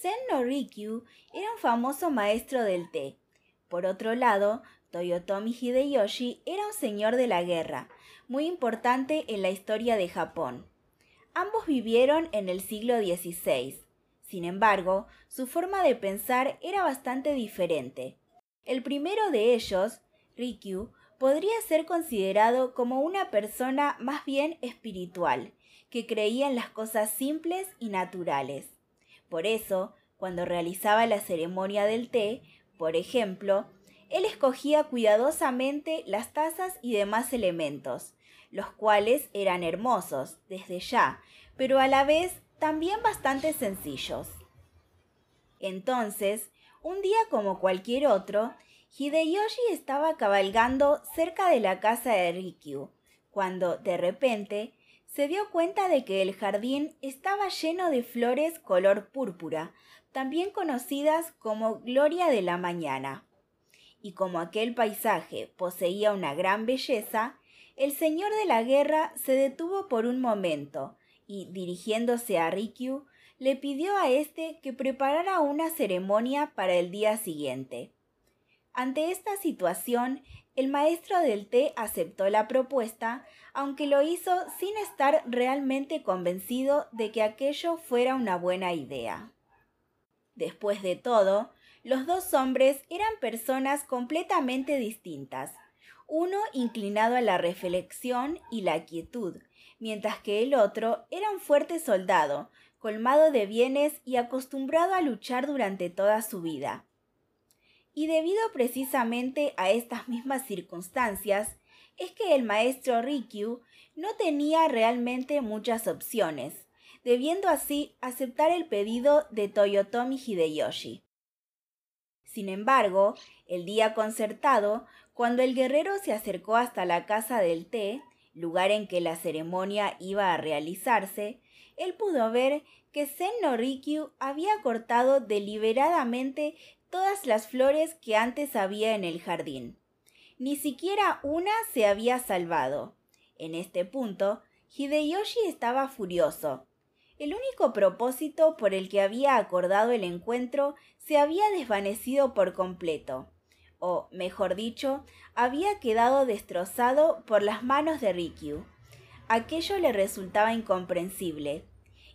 Sen no Rikyu era un famoso maestro del té. Por otro lado, Toyotomi Hideyoshi era un señor de la guerra, muy importante en la historia de Japón. Ambos vivieron en el siglo XVI. Sin embargo, su forma de pensar era bastante diferente. El primero de ellos, Rikyu, podría ser considerado como una persona más bien espiritual, que creía en las cosas simples y naturales. Por eso, cuando realizaba la ceremonia del té, por ejemplo, él escogía cuidadosamente las tazas y demás elementos, los cuales eran hermosos desde ya, pero a la vez también bastante sencillos. Entonces, un día como cualquier otro, Hideyoshi estaba cabalgando cerca de la casa de Rikyu, cuando de repente se dio cuenta de que el jardín estaba lleno de flores color púrpura, también conocidas como Gloria de la Mañana. Y como aquel paisaje poseía una gran belleza, el señor de la guerra se detuvo por un momento y, dirigiéndose a Rikyu, le pidió a éste que preparara una ceremonia para el día siguiente. Ante esta situación, el maestro del té aceptó la propuesta, aunque lo hizo sin estar realmente convencido de que aquello fuera una buena idea. Después de todo, los dos hombres eran personas completamente distintas, uno inclinado a la reflexión y la quietud, mientras que el otro era un fuerte soldado, colmado de bienes y acostumbrado a luchar durante toda su vida. Y debido precisamente a estas mismas circunstancias, es que el maestro Rikyu no tenía realmente muchas opciones, debiendo así aceptar el pedido de Toyotomi Hideyoshi. Sin embargo, el día concertado, cuando el guerrero se acercó hasta la casa del té, lugar en que la ceremonia iba a realizarse, él pudo ver que Sen no Rikyu había cortado deliberadamente todas las flores que antes había en el jardín. Ni siquiera una se había salvado. En este punto, Hideyoshi estaba furioso. El único propósito por el que había acordado el encuentro se había desvanecido por completo, o, mejor dicho, había quedado destrozado por las manos de Rikyu. Aquello le resultaba incomprensible,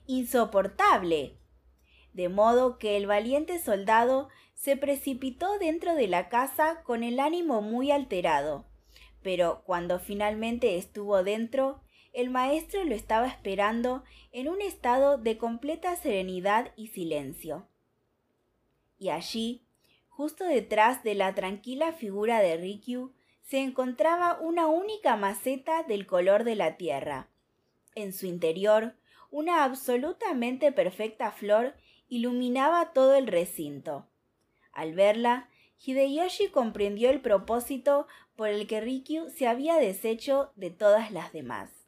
insoportable. De modo que el valiente soldado se precipitó dentro de la casa con el ánimo muy alterado. Pero cuando finalmente estuvo dentro, el maestro lo estaba esperando en un estado de completa serenidad y silencio. Y allí, justo detrás de la tranquila figura de Rikyu, se encontraba una única maceta del color de la tierra. En su interior, una absolutamente perfecta flor iluminaba todo el recinto. Al verla, Hideyoshi comprendió el propósito por el que Rikyu se había deshecho de todas las demás.